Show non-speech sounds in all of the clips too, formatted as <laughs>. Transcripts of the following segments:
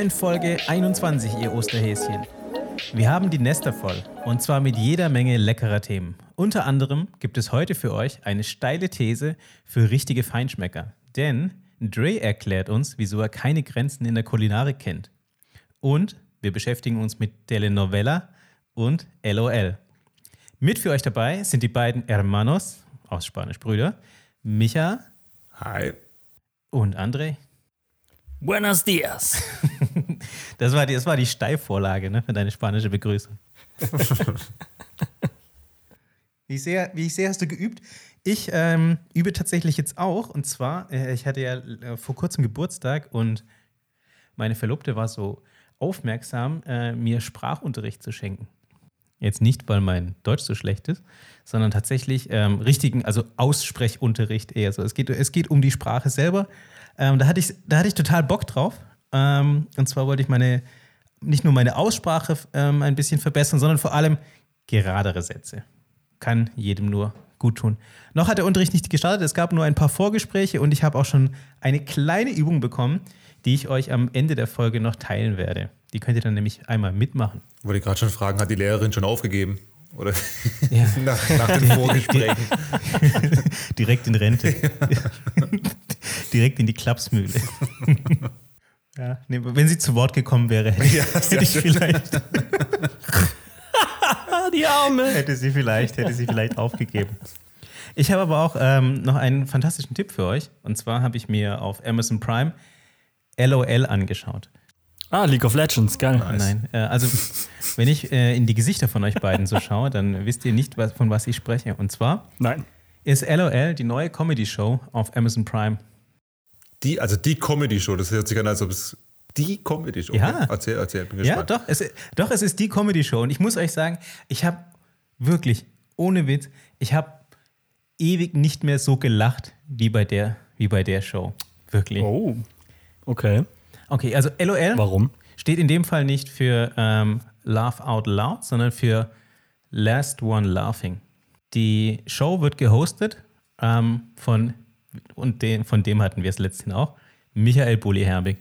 In Folge 21, ihr Osterhäschen. Wir haben die Nester voll und zwar mit jeder Menge leckerer Themen. Unter anderem gibt es heute für euch eine steile These für richtige Feinschmecker. Denn Dre erklärt uns, wieso er keine Grenzen in der Kulinarik kennt. Und wir beschäftigen uns mit Telenovela und LOL. Mit für euch dabei sind die beiden Hermanos, aus Spanisch Brüder, Micha Hi. und André. Buenos dias. <laughs> Das war die, das war die Steilvorlage ne, für deine spanische Begrüßung. <laughs> wie, ich sehe, wie ich sehe, hast du geübt. Ich ähm, übe tatsächlich jetzt auch. Und zwar, äh, ich hatte ja äh, vor kurzem Geburtstag und meine Verlobte war so aufmerksam, äh, mir Sprachunterricht zu schenken. Jetzt nicht, weil mein Deutsch so schlecht ist, sondern tatsächlich ähm, richtigen, also Aussprechunterricht eher so. Es geht, es geht um die Sprache selber. Ähm, da, hatte ich, da hatte ich total Bock drauf. Ähm, und zwar wollte ich meine, nicht nur meine Aussprache ähm, ein bisschen verbessern, sondern vor allem geradere Sätze. Kann jedem nur gut tun. Noch hat der Unterricht nicht gestartet, es gab nur ein paar Vorgespräche und ich habe auch schon eine kleine Übung bekommen, die ich euch am Ende der Folge noch teilen werde. Die könnt ihr dann nämlich einmal mitmachen. Wollte ich gerade schon fragen, hat die Lehrerin schon aufgegeben? Oder Ja. <laughs> nach, nach den <laughs> Vorgesprächen? <laughs> Direkt in Rente. Direkt in die Klapsmühle. ja, nee, wenn sie zu Wort gekommen wäre, hätte, Ja, hätte ich vielleicht, die Arme. hätte sie vielleicht, hätte sie vielleicht aufgegeben. Ich habe aber auch ähm, noch einen fantastischen Tipp für euch. Und zwar habe ich mir auf Amazon Prime LOL angeschaut. Ah, League of Legends, geil. Nein, äh, also wenn ich äh, in die Gesichter von euch beiden so schaue, dann wisst ihr nicht, was, von was ich spreche. Und zwar Nein. ist LOL die neue Comedy-Show auf Amazon Prime. Die, also die Comedy-Show, das hört sich an, als ob es die Comedy-Show Ja. Erzähl, erzähl, bin Ja, gespannt. doch es, doch, es ist die Comedy-Show. Und ich muss euch sagen, ich habe wirklich, ohne Witz, ich habe ewig nicht mehr so gelacht wie bei der, wie bei der Show. Wirklich. Oh. Okay. Okay, also LOL Warum? steht in dem Fall nicht für ähm, Laugh Out Loud, sondern für Last One Laughing. Die Show wird gehostet ähm, von, und den, von dem hatten wir es letztens auch, Michael Bulli-Herbig.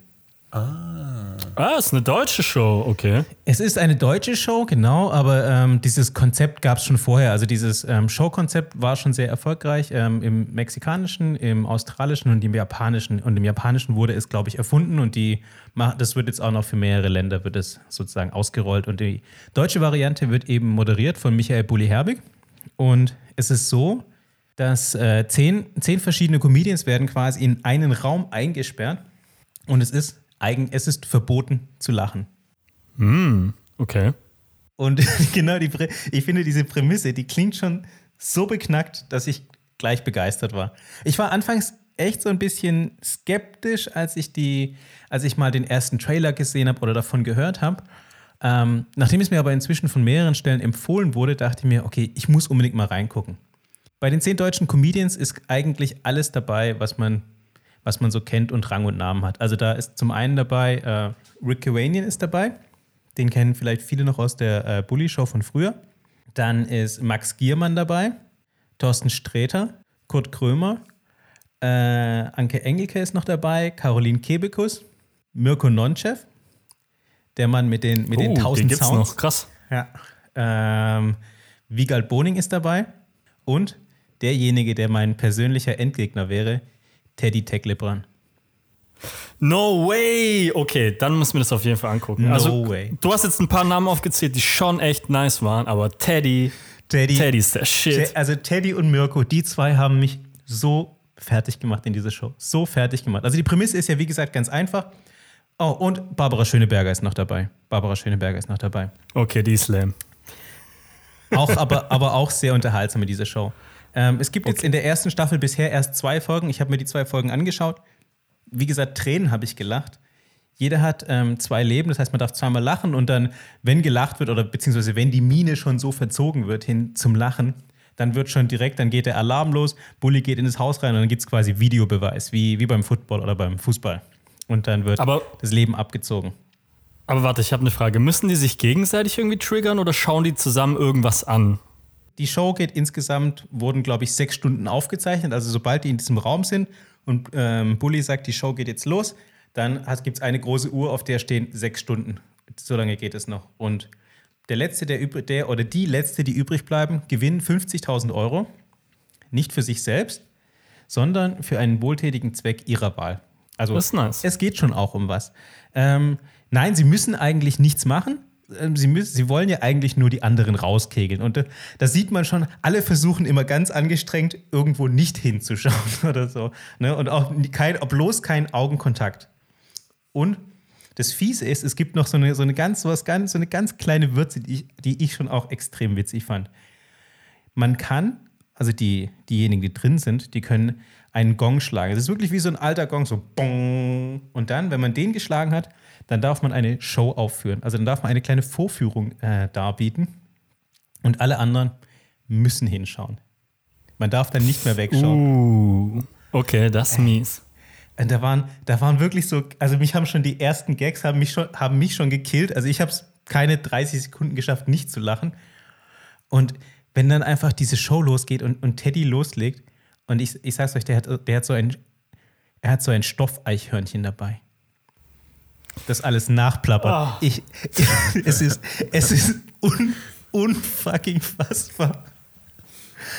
Ah, ist eine deutsche Show, okay. Es ist eine deutsche Show, genau, aber ähm, dieses Konzept gab es schon vorher. Also dieses ähm, Showkonzept war schon sehr erfolgreich ähm, im mexikanischen, im australischen und im japanischen. Und im japanischen wurde es, glaube ich, erfunden und die, das wird jetzt auch noch für mehrere Länder wird es sozusagen ausgerollt. Und die deutsche Variante wird eben moderiert von Michael Bulli-Herbig. Und es ist so, dass äh, zehn, zehn verschiedene Comedians werden quasi in einen Raum eingesperrt und es ist, eigen, es ist verboten zu lachen. Okay. Und <laughs> genau die, ich finde diese Prämisse, die klingt schon so beknackt, dass ich gleich begeistert war. Ich war anfangs echt so ein bisschen skeptisch, als ich die, als ich mal den ersten Trailer gesehen habe oder davon gehört habe. Ähm, nachdem es mir aber inzwischen von mehreren Stellen empfohlen wurde, dachte ich mir, okay, ich muss unbedingt mal reingucken. Bei den zehn deutschen Comedians ist eigentlich alles dabei, was man, was man so kennt und Rang und Namen hat. Also da ist zum einen dabei, äh, Rick Cavanian ist dabei. Den kennen vielleicht viele noch aus der äh, Bully-Show von früher. Dann ist Max Giermann dabei, Thorsten Sträter, Kurt Krömer, äh, Anke Engelke ist noch dabei, Caroline Kebekus, Mirko Nonchev, der Mann mit den, mit den oh, den tausend gibt's Sounds. noch. Krass. Ja. Ähm, Wiegald Boning ist dabei und derjenige, der mein persönlicher Endgegner wäre, Teddy Tecklebrand. No way! Okay, dann müssen wir das auf jeden Fall angucken. No also, way. Du hast jetzt ein paar Namen aufgezählt, die schon echt nice waren, aber Teddy, Teddy, Teddy ist der Shit. Also Teddy und Mirko, die zwei haben mich so fertig gemacht in dieser Show. So fertig gemacht. Also die Prämisse ist ja, wie gesagt, ganz einfach. Oh, und Barbara Schöneberger ist noch dabei. Barbara Schöneberger ist noch dabei. Okay, die ist lame. Auch, aber, aber auch sehr unterhaltsam in dieser Show. Ähm, es gibt jetzt in der ersten Staffel bisher erst zwei Folgen. Ich habe mir die zwei Folgen angeschaut. Wie gesagt, Tränen habe ich gelacht. Jeder hat ähm, zwei Leben, das heißt, man darf zweimal lachen und dann, wenn gelacht wird oder beziehungsweise wenn die Miene schon so verzogen wird hin zum Lachen, dann wird schon direkt, dann geht der Alarm los, Bulli geht in das Haus rein und dann gibt es quasi Videobeweis, wie, wie beim Football oder beim Fußball. Und dann wird Aber- das Leben abgezogen. Aber warte, ich habe eine Frage. Müssen die sich gegenseitig irgendwie triggern oder schauen die zusammen irgendwas an? Die Show geht insgesamt, wurden glaube ich sechs Stunden aufgezeichnet. Also sobald die in diesem Raum sind und ähm, Bully sagt, die Show geht jetzt los, Dann gibt es eine große Uhr, auf der stehen sechs Stunden. So lange geht es noch. Und der letzte, der, der oder die letzte, die übrig bleiben, gewinnen 50.000 Euro. Nicht für sich selbst, sondern für einen wohltätigen Zweck ihrer Wahl. Also nice. es geht schon auch um was. Ähm, nein, sie müssen eigentlich nichts machen. Ähm, Sie, müssen, sie wollen ja eigentlich nur die anderen rauskegeln. Und da, da sieht man schon, alle versuchen immer ganz angestrengt, irgendwo nicht hinzuschauen <laughs> oder so. Ne? Und auch kein, bloß kein Augenkontakt. Und das Fiese ist, es gibt noch so eine, so eine, ganz, was ganz, so eine ganz kleine Würze, die ich, die ich schon auch extrem witzig fand. Man kann, also die, diejenigen, die drin sind, die können einen Gong schlagen. Es ist wirklich wie so ein alter Gong, so bong. Und dann, wenn man den geschlagen hat, dann darf man eine Show aufführen. Also dann darf man eine kleine Vorführung äh, darbieten. Und alle anderen müssen hinschauen. Man darf dann nicht mehr wegschauen. Uh, okay, das ist mies. Und da waren, da waren wirklich so, also mich haben schon die ersten Gags haben mich schon, haben mich schon gekillt. Also ich habe es keine 30 Sekunden geschafft, nicht zu lachen. Und wenn dann einfach diese Show losgeht und, und Teddy loslegt, und ich, ich sag's euch, der hat, der hat so ein, er hat so ein Stoffeichhörnchen dabei. Das alles nachplappert. Ich, <laughs> es ist, es ist un, unfucking fassbar.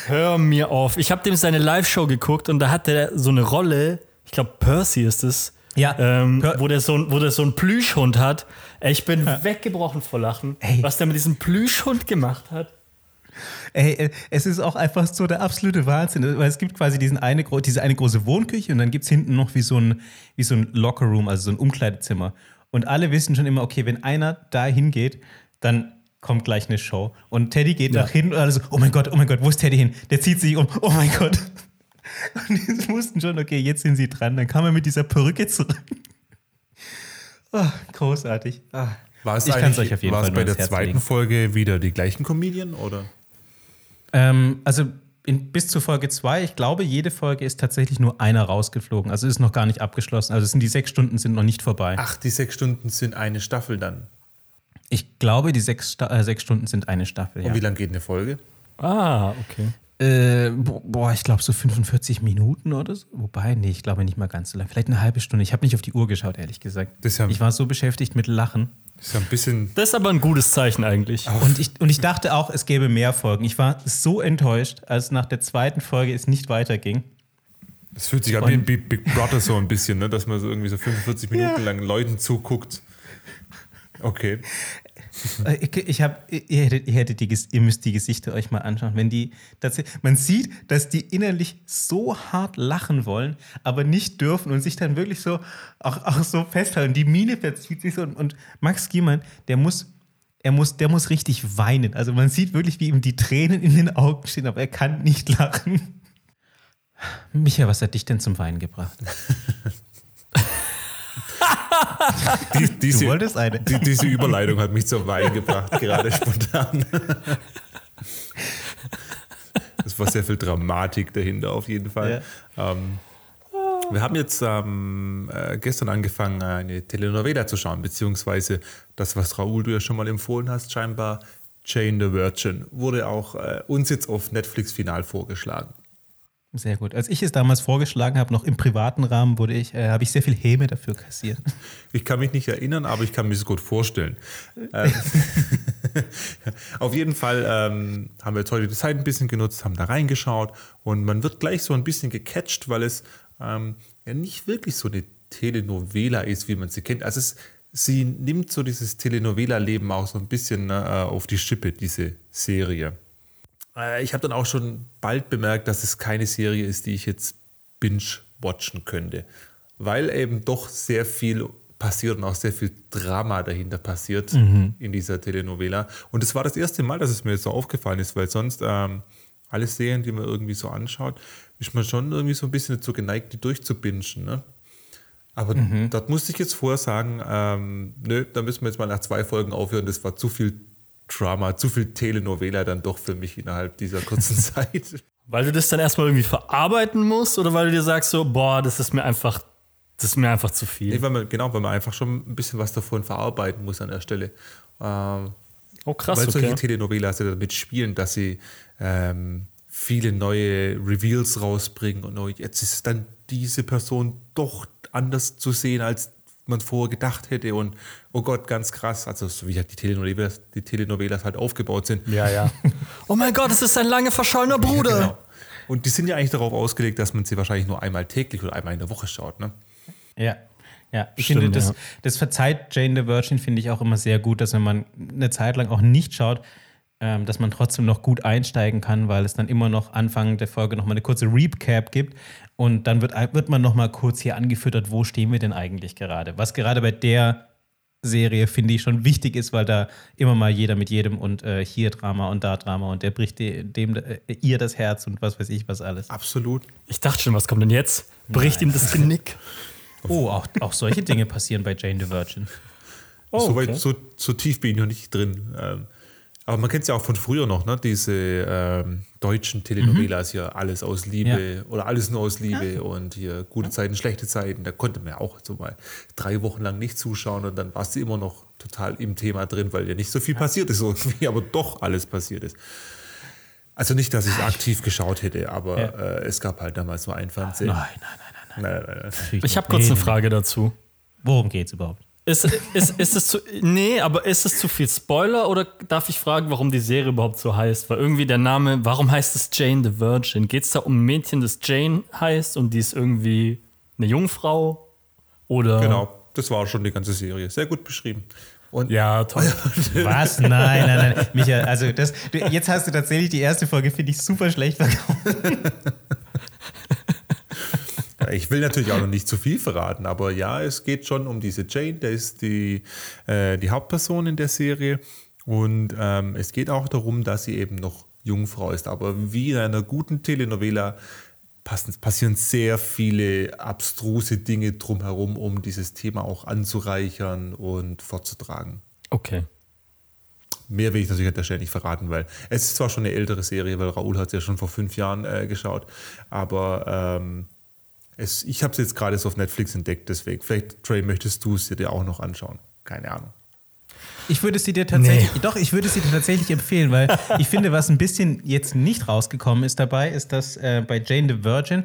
Hör mir auf. Ich habe dem seine Live-Show geguckt und da hat er so eine Rolle, ich glaube Percy ist es, Ja, ähm, wo, der so, ein- wo der so einen Plüschhund hat. Ich bin weggebrochen vor Lachen, Ey. was der mit diesem Plüschhund gemacht hat. Ey, äh, es ist auch einfach so der absolute Wahnsinn, weil es gibt quasi diesen eine, diese eine große Wohnküche und dann gibt es hinten noch wie so ein, wie so ein Lockerroom, also so ein Umkleidezimmer. Und alle wissen schon immer, okay, wenn einer da hingeht, dann kommt gleich eine Show. Und Teddy geht Ja. nach hin und alle so, oh mein Gott, oh mein Gott, wo ist Teddy hin? Der zieht sich um, oh mein Gott. <laughs> Und die wussten schon, okay, jetzt sind sie dran. Dann kam er mit dieser Perücke zurück. Oh, <laughs> großartig. Ah. War es Ich eigentlich euch auf jeden war Fall es bei der Herz zweiten legen. Folge wieder die gleichen Comedian oder? Ähm, also in, bis zur Folge 2, ich glaube, jede Folge ist tatsächlich nur einer rausgeflogen. Also ist noch gar nicht abgeschlossen. Also es sind die sechs Stunden sind noch nicht vorbei. Ach, die sechs Stunden sind eine Staffel dann. Ich glaube, die sechs, äh, sechs Stunden sind eine Staffel. Und Ja. wie lange geht eine Folge? Ah, okay. Äh, bo- boah, ich glaube so 45 Minuten oder so. Wobei, nee, ich glaube nicht mal ganz so lang. Vielleicht eine halbe Stunde. Ich habe nicht auf die Uhr geschaut, ehrlich gesagt. Ja- ich war so beschäftigt mit Lachen. Das ist ja ein bisschen. Das ist aber ein gutes Zeichen eigentlich. Und ich, und ich dachte auch, es gäbe mehr Folgen. Ich war so enttäuscht, als nach der zweiten Folge es nicht weiterging. Das fühlt sich an wie ein Big Big Brother so ein bisschen, ne? dass man so irgendwie so 45 Minuten lang Leuten zuguckt. Okay. Äh, Ich, ich hab, ihr, hättet, ihr, hättet die, ihr müsst die Gesichter euch mal anschauen. Wenn die tatsächlich, man sieht, dass die innerlich so hart lachen wollen, aber nicht dürfen und sich dann wirklich so auch, auch so festhalten. Die Miene verzieht sich so und, und Max Giemann, der muss, er muss, der muss richtig weinen. Also man sieht wirklich, wie ihm die Tränen in den Augen stehen, aber er kann nicht lachen. Micha, was hat dich denn zum Weinen gebracht? <laughs> Die, diese, wolltest eine. Die, diese Überleitung hat mich zum Wein gebracht, gerade <laughs> spontan. Es war sehr viel Dramatik dahinter auf jeden Fall. Ähm, wir haben jetzt ähm, äh, gestern angefangen, eine Telenovela zu schauen, beziehungsweise das, was Raoul du ja schon mal empfohlen hast, scheinbar Jane the Virgin, wurde auch äh, uns jetzt auf Netflix final vorgeschlagen. Sehr gut. Als ich es damals vorgeschlagen habe, noch im privaten Rahmen, wurde ich, äh, habe ich sehr viel Häme dafür kassiert. <laughs> Ich kann mich nicht erinnern, aber ich kann mir es gut vorstellen. <laughs> ähm, <laughs> auf jeden Fall ähm, haben wir jetzt heute die Zeit ein bisschen genutzt, haben da reingeschaut und man wird gleich so ein bisschen gecatcht, weil es ähm, ja nicht wirklich so eine Telenovela ist, wie man sie kennt. Also es, sie nimmt so dieses Telenovela-Leben auch so ein bisschen äh, auf die Schippe, diese Serie. Äh, ich habe dann auch schon bald bemerkt, dass es keine Serie ist, die ich jetzt binge-watchen könnte, weil eben doch sehr viel passiert und auch sehr viel Drama dahinter passiert in dieser Telenovela. Und es war das erste Mal, dass es mir jetzt so aufgefallen ist, weil sonst ähm, alle Serien, die man irgendwie so anschaut, ist man schon irgendwie so ein bisschen dazu geneigt, die durchzubingen. Ne? Aber dort musste ich jetzt vorher sagen, ähm, nö, da müssen wir jetzt mal nach zwei Folgen aufhören. Das war zu viel Drama, zu viel Telenovela dann doch für mich innerhalb dieser kurzen <laughs> Zeit. Weil du das dann erstmal irgendwie verarbeiten musst oder weil du dir sagst so, boah, das ist mir einfach, das ist mir einfach zu viel. Nee, weil man, genau, weil man einfach schon ein bisschen was davon verarbeiten muss an der Stelle. Ähm, oh krass, weil solche okay. Telenovelas ja damit spielen, dass sie ähm, viele neue Reveals rausbringen und oh, jetzt ist dann diese Person doch anders zu sehen als man vorher gedacht hätte und oh Gott, ganz krass, also so wie halt die Telenovelas, die Telenovelas halt aufgebaut sind. Ja, ja. <laughs> oh mein Gott, es ist ein lange verschollener Bruder. Genau. Und die sind ja eigentlich darauf ausgelegt, dass man sie wahrscheinlich nur einmal täglich oder einmal in der Woche schaut, ne? Ja. Ja, ich Stimmt, finde, das, ja. das verzeiht Jane the Virgin, finde ich auch immer sehr gut, dass wenn man eine Zeit lang auch nicht schaut, ähm, dass man trotzdem noch gut einsteigen kann, weil es dann immer noch Anfang der Folge nochmal eine kurze Recap gibt und dann wird, wird man nochmal kurz hier angefüttert, wo stehen wir denn eigentlich gerade? Was gerade bei der Serie, finde ich, schon wichtig ist, weil da immer mal jeder mit jedem und äh, hier Drama und da Drama und der bricht de, dem äh, ihr das Herz und was weiß ich was alles. Absolut. Ich dachte schon, was kommt denn jetzt? Bricht ihm das Genick. <laughs> Oh, auch, auch solche Dinge passieren bei Jane the Virgin. Oh, so, okay. weit, so, so tief bin ich noch nicht drin. Ähm, aber man kennt es ja auch von früher noch, ne? diese ähm, deutschen Telenovelas hier, alles aus Liebe oder alles nur aus Liebe und hier gute Zeiten, schlechte Zeiten. Da konnte man ja auch so mal drei Wochen lang nicht zuschauen und dann warst du immer noch total im Thema drin, weil ja nicht so viel passiert ist <laughs> irgendwie, aber doch alles passiert ist. Also nicht, dass ich es aktiv geschaut hätte, aber Ja. äh, es gab halt damals nur ein Fernsehen. Nein, nein, nein, nein, nein. Nein, nein, nein. Ich habe kurz Nee, eine nee. Frage dazu. Worum geht's überhaupt? Ist, ist, ist es zu. Nee, aber ist es zu viel Spoiler oder darf ich fragen, warum die Serie überhaupt so heißt? Weil irgendwie der Name, warum heißt es Jane the Virgin? Geht es da um ein Mädchen, das Jane heißt und die ist irgendwie eine Jungfrau? Oder. Genau, das war schon die ganze Serie. Sehr gut beschrieben. Und Ja, toll. <laughs> Was? Nein, nein, nein. Michael, also das, du, jetzt hast du tatsächlich die erste Folge, finde ich, super schlecht verkauft. <laughs> Ich will natürlich auch noch nicht zu viel verraten, aber ja, es geht schon um diese Jane, der ist die, äh, die Hauptperson in der Serie. Und ähm, es geht auch darum, dass sie eben noch Jungfrau ist. Aber wie in einer guten Telenovela passen, passieren sehr viele abstruse Dinge drumherum, um dieses Thema auch anzureichern und fortzutragen. Okay. Mehr will ich natürlich an der Stelle nicht verraten, weil es ist zwar schon eine ältere Serie, weil Raoul hat es ja schon vor fünf Jahren äh, geschaut, aber ähm, es, ich habe es jetzt gerade so auf Netflix entdeckt, deswegen. Vielleicht, Trey, möchtest du es dir auch noch anschauen? Keine Ahnung. Ich würde sie dir tatsächlich, doch, ich würde sie dir tatsächlich empfehlen, weil ich finde, was ein bisschen jetzt nicht rausgekommen ist dabei, ist, dass äh, bei Jane the Virgin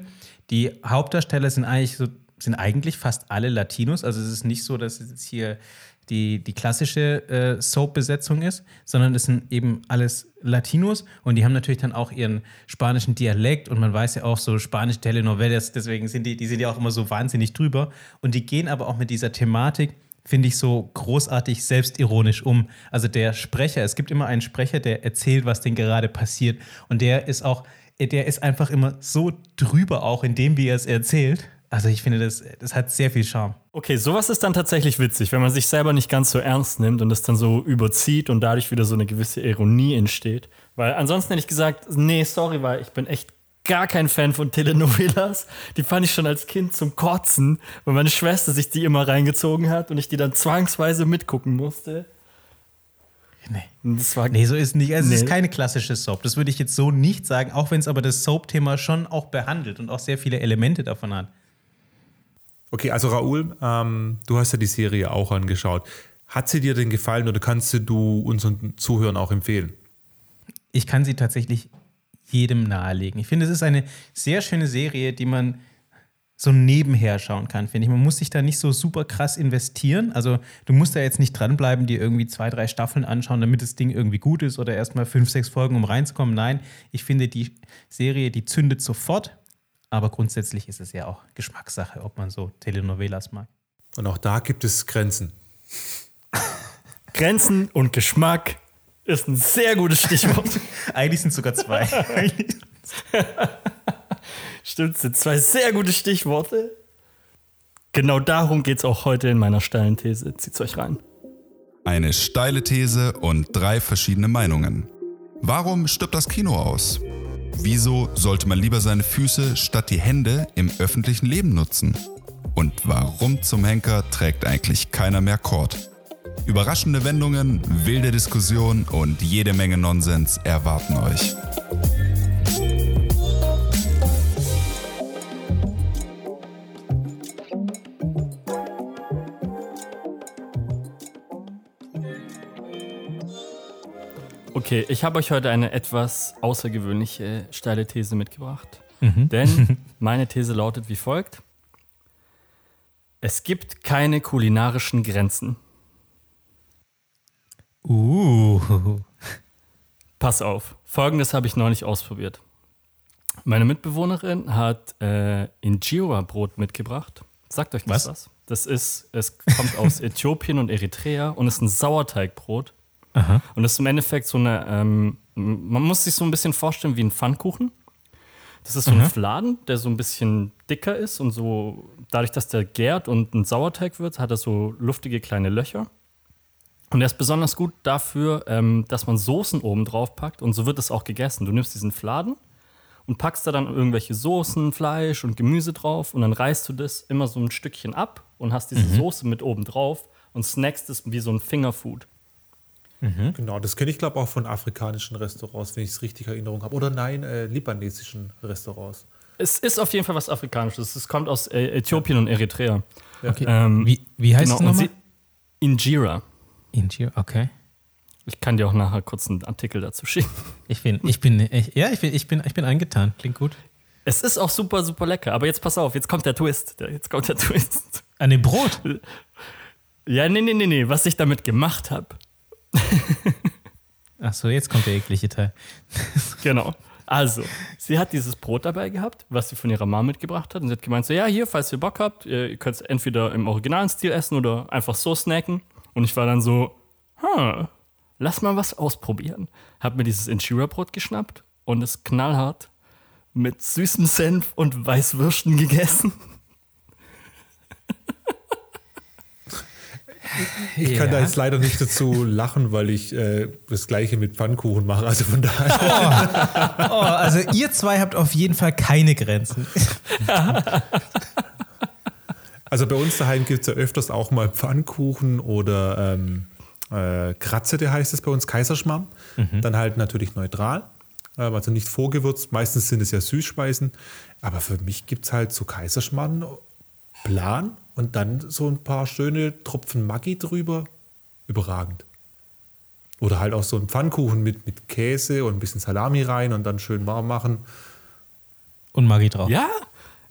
die Hauptdarsteller sind eigentlich so, sind eigentlich fast alle Latinos. Also es ist nicht so, dass es jetzt hier die, die klassische äh, Soap-Besetzung ist, sondern es sind eben alles Latinos und die haben natürlich dann auch ihren spanischen Dialekt und man weiß ja auch so spanische Telenovelas, deswegen sind die, die sind ja auch immer so wahnsinnig drüber und die gehen aber auch mit dieser Thematik finde ich so großartig selbstironisch um. Also der Sprecher, es gibt immer einen Sprecher, der erzählt, was denn gerade passiert. Und der ist auch, der ist einfach immer so drüber auch in dem, wie er es erzählt. Also ich finde, das, das hat sehr viel Charme. Okay, sowas ist dann tatsächlich witzig, wenn man sich selber nicht ganz so ernst nimmt und das dann so überzieht und dadurch wieder so eine gewisse Ironie entsteht. Weil ansonsten hätte ich gesagt, nee, sorry, weil ich bin echt gar kein Fan von Telenovelas. Die fand ich schon als Kind zum Kotzen, weil meine Schwester sich die immer reingezogen hat und ich die dann zwangsweise mitgucken musste. Nee. Das war Nee, so ist nicht. Also Es Nee. ist keine klassische Soap. Das würde ich jetzt so nicht sagen, auch wenn es aber das Soap-Thema schon auch behandelt und auch sehr viele Elemente davon hat. Okay, also Raoul, ähm, du hast ja die Serie auch angeschaut. Hat sie dir denn gefallen oder kannst du unseren Zuhörern auch empfehlen? ich kann sie tatsächlich jedem nahelegen. Ich finde, es ist eine sehr schöne Serie, die man so nebenher schauen kann, finde ich. Man muss sich da nicht so super krass investieren. Also du musst da jetzt nicht dranbleiben, dir irgendwie zwei, drei Staffeln anschauen, damit das Ding irgendwie gut ist oder erstmal fünf, sechs Folgen, um reinzukommen. Nein, ich finde, die Serie, die zündet sofort. Aber grundsätzlich ist es ja auch Geschmackssache, ob man so Telenovelas mag. Und auch da gibt es Grenzen. Grenzen und Geschmack ist ein sehr gutes Stichwort. <laughs> Eigentlich sind es sogar zwei. <laughs> Stimmt, sind zwei sehr gute Stichworte. Genau darum geht es auch heute in meiner steilen These. Zieht's euch rein. Eine steile These und drei verschiedene Meinungen. Warum stirbt das Kino aus? Wieso sollte man lieber seine Füße statt die Hände im öffentlichen Leben nutzen? Und warum zum Henker trägt eigentlich keiner mehr Kord? Überraschende Wendungen, wilde Diskussionen und jede Menge Nonsens erwarten euch. Okay, ich habe euch heute eine etwas außergewöhnliche steile These mitgebracht. Denn <laughs> meine These lautet wie folgt. Es gibt keine kulinarischen Grenzen. Uh. Pass auf, folgendes habe ich neulich ausprobiert. Meine Mitbewohnerin hat äh, Injera-Brot mitgebracht. Sagt euch das Was? was? Das ist, es kommt aus <laughs> Äthiopien und Eritrea und ist ein Sauerteigbrot. Aha. Und das ist im Endeffekt so eine, ähm, man muss sich so ein bisschen vorstellen wie ein Pfannkuchen. Das ist so ein Fladen, der so ein bisschen dicker ist und so, dadurch, dass der gärt und ein Sauerteig wird, hat er so luftige kleine Löcher. Und der ist besonders gut dafür, ähm, dass man Soßen oben drauf packt und so wird es auch gegessen. Du nimmst diesen Fladen und packst da dann irgendwelche Soßen, Fleisch und Gemüse drauf und dann reißt du das immer so ein Stückchen ab und hast diese Soße mit oben drauf und snackst es wie so ein Fingerfood. Genau, das kenne ich glaube auch von afrikanischen Restaurants, wenn ich es richtig in Erinnerung habe. Oder nein, äh, libanesischen Restaurants. Es ist auf jeden Fall was Afrikanisches. Es kommt aus äh, Äthiopien und Eritrea. Okay. Ähm, wie, wie heißt es und nochmal? sie- Injera. Injera, okay. Ich kann dir auch nachher kurz einen Artikel dazu schicken. Ich bin, ich bin, ich, ja, ich bin, ich bin, ich bin angetan. Klingt gut. Es ist auch super, super lecker. Aber jetzt pass auf, jetzt kommt der Twist. Der- Jetzt kommt der Twist. An dem Brot. Ja, nee, nee, nee, nee. Was ich damit gemacht habe. Ach so, jetzt kommt der eklige Teil. <laughs> Genau. Also, sie hat dieses Brot dabei gehabt, was sie von ihrer Mama mitgebracht hat. Und sie hat gemeint, so, ja, hier, falls ihr Bock habt, ihr könnt es entweder im originalen Stil essen oder einfach so snacken. Und ich war dann so, hm, lass mal was ausprobieren. Hab mir dieses Injera-Brot geschnappt und es knallhart mit süßem Senf und Weißwürsten gegessen. Ich kann Ja. da jetzt leider nicht dazu lachen, weil ich äh, das gleiche mit Pfannkuchen mache. Also von daher. Oh, also ihr zwei habt auf jeden Fall keine Grenzen. Also bei uns daheim gibt es ja öfters auch mal Pfannkuchen oder ähm, äh, Kratze, der heißt es bei uns, Kaiserschmarrn. Dann halt natürlich neutral, ähm, also nicht vorgewürzt. Meistens sind es ja Süßspeisen. Aber für mich gibt es halt so Kaiserschmarrn, Plan und dann so ein paar schöne Tropfen Maggi drüber. Überragend. Oder halt auch so ein Pfannkuchen mit, mit Käse und ein bisschen Salami rein und dann schön warm machen. Und Maggi drauf. Ja,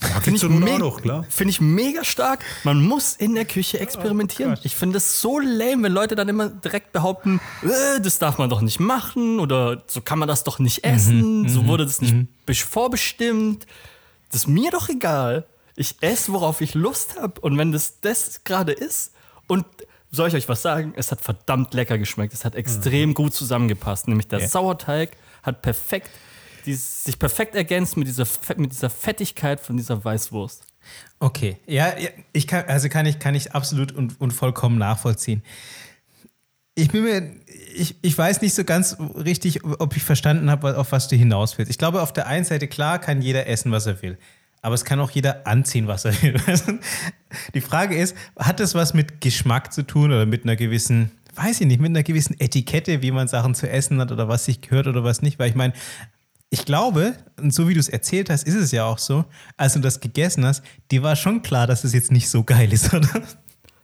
Maggi Finde ich, find ich mega stark. Man muss in der Küche experimentieren. ich finde es so lame, wenn Leute dann immer direkt behaupten, äh, das darf man doch nicht machen oder so kann man das doch nicht essen, so wurde das nicht besch- vorbestimmt. Das ist mir doch egal. Ich esse, worauf ich Lust habe. Und wenn das das gerade ist und soll ich euch was sagen? Es hat verdammt lecker geschmeckt. Es hat extrem gut zusammengepasst. Nämlich der Ja. Sauerteig hat perfekt, die, sich perfekt ergänzt mit dieser, mit dieser Fettigkeit von dieser Weißwurst. Okay, ja, ja, ich kann, also kann ich, kann ich absolut und, und vollkommen nachvollziehen. Ich bin mir, ich, ich weiß nicht so ganz richtig, ob ich verstanden habe, auf was du hinaus willst. Ich glaube, auf der einen Seite, klar, kann jeder essen, was er will. Aber es kann auch jeder anziehen, was er will. <laughs> Die Frage ist, hat das was mit Geschmack zu tun oder mit einer gewissen, weiß ich nicht, mit einer gewissen Etikette, wie man Sachen zu essen hat oder was sich gehört oder was nicht? Weil ich meine, ich glaube, und so wie du es erzählt hast, ist es ja auch so, als du das gegessen hast, dir war schon klar, dass es jetzt nicht so geil ist, <laughs> oder?